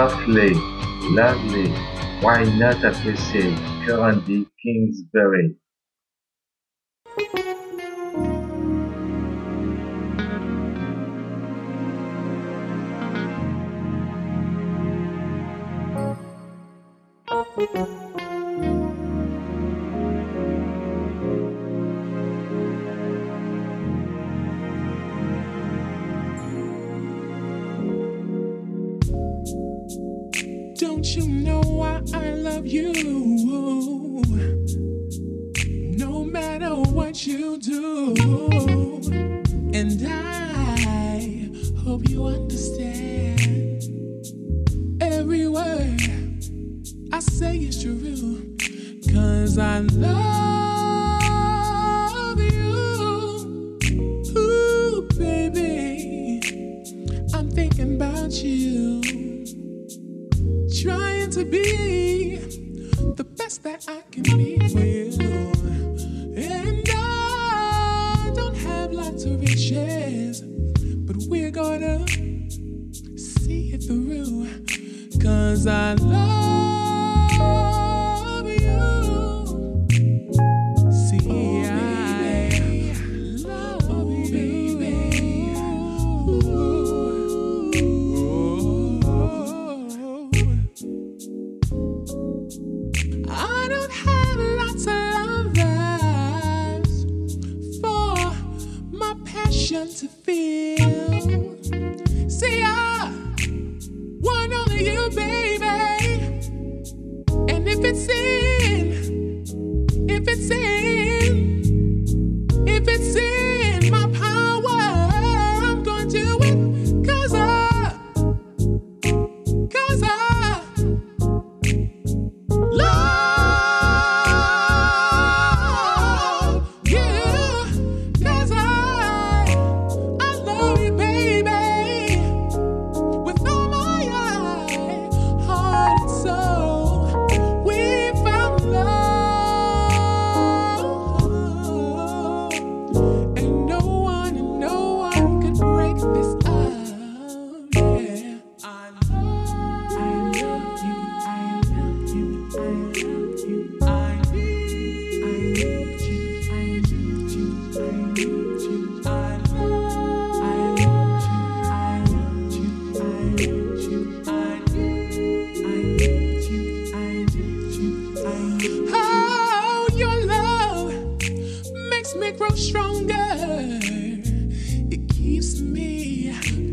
Softly, lovely, why not appreciate Corinne Kingsbury? thank you Don't you know why I love you? No matter what you do. And I hope you understand. Every word I say is true. Cause I love be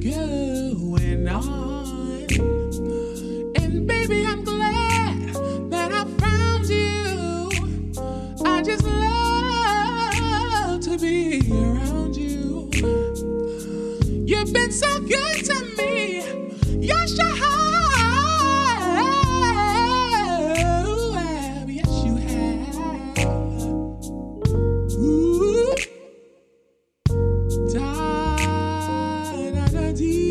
going on. And baby, I'm glad that I found you. I just love to be around you. You've been so good. melody.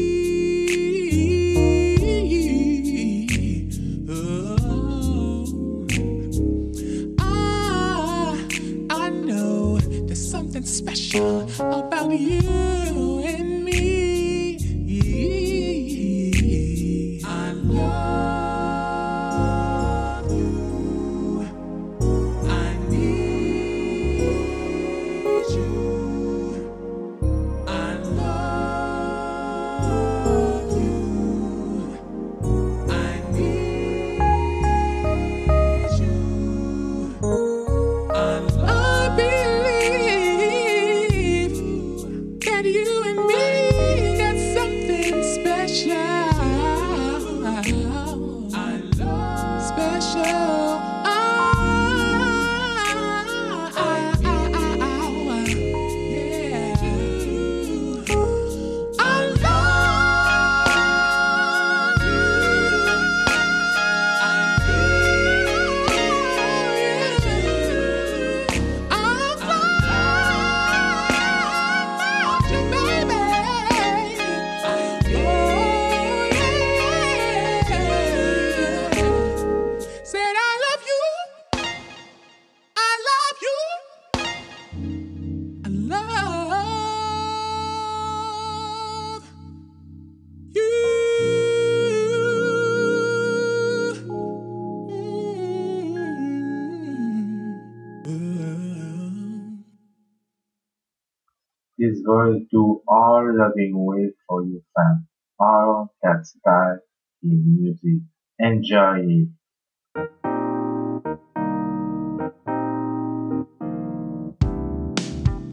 going to all loving way for you fam. All that style in music. Enjoy it.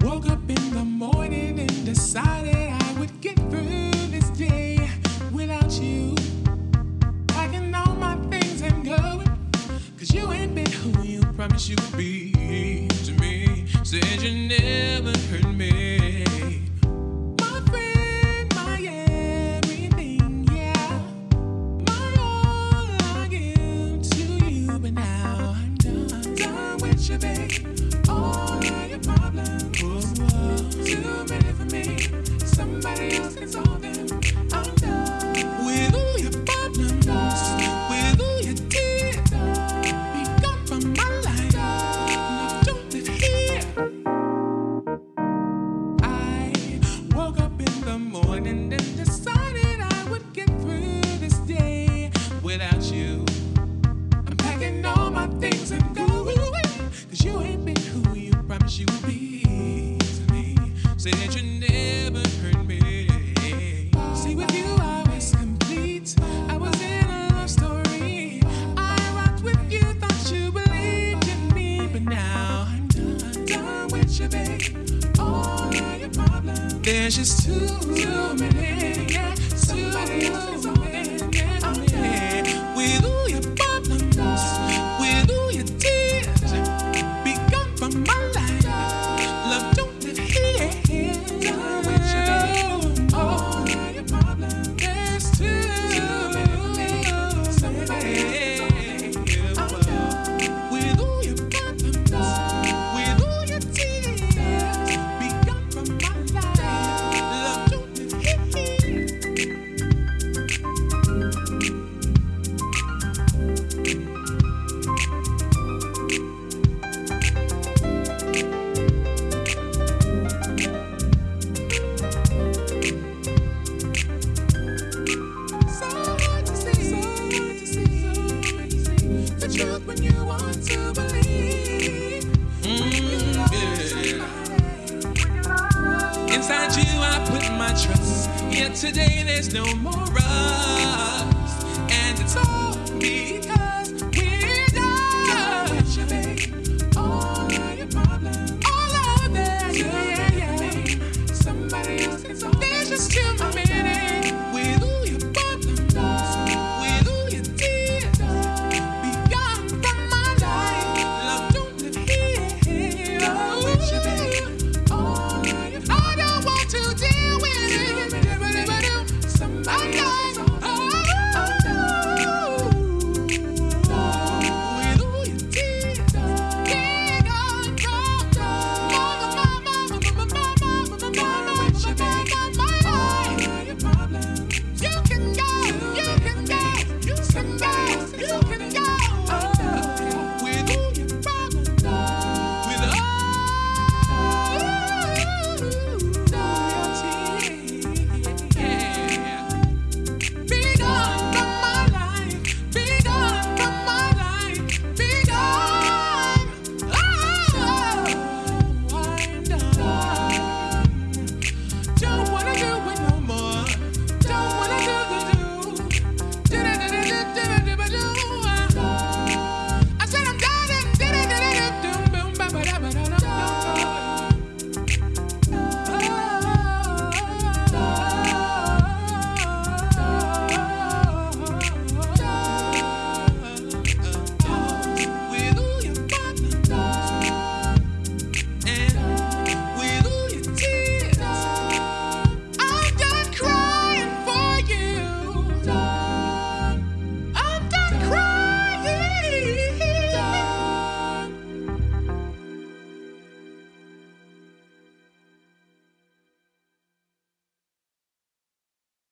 Woke up in the morning and decided I would get through this day without you. Packing all my things and going. Cause you ain't been who you promised you would be to me. Said you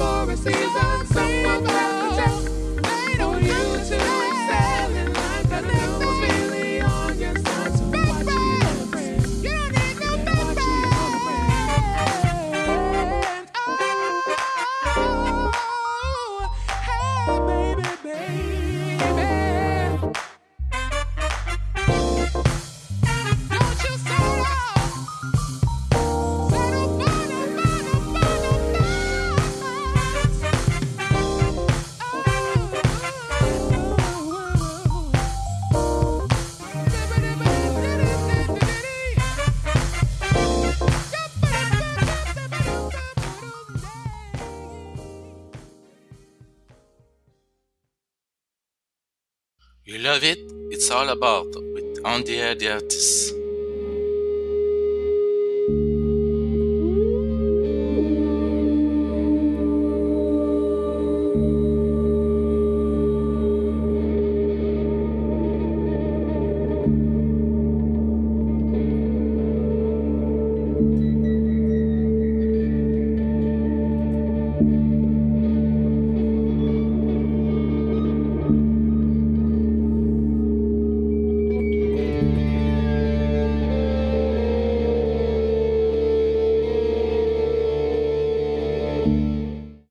for a season. Someone has to test. All about with On the the artists.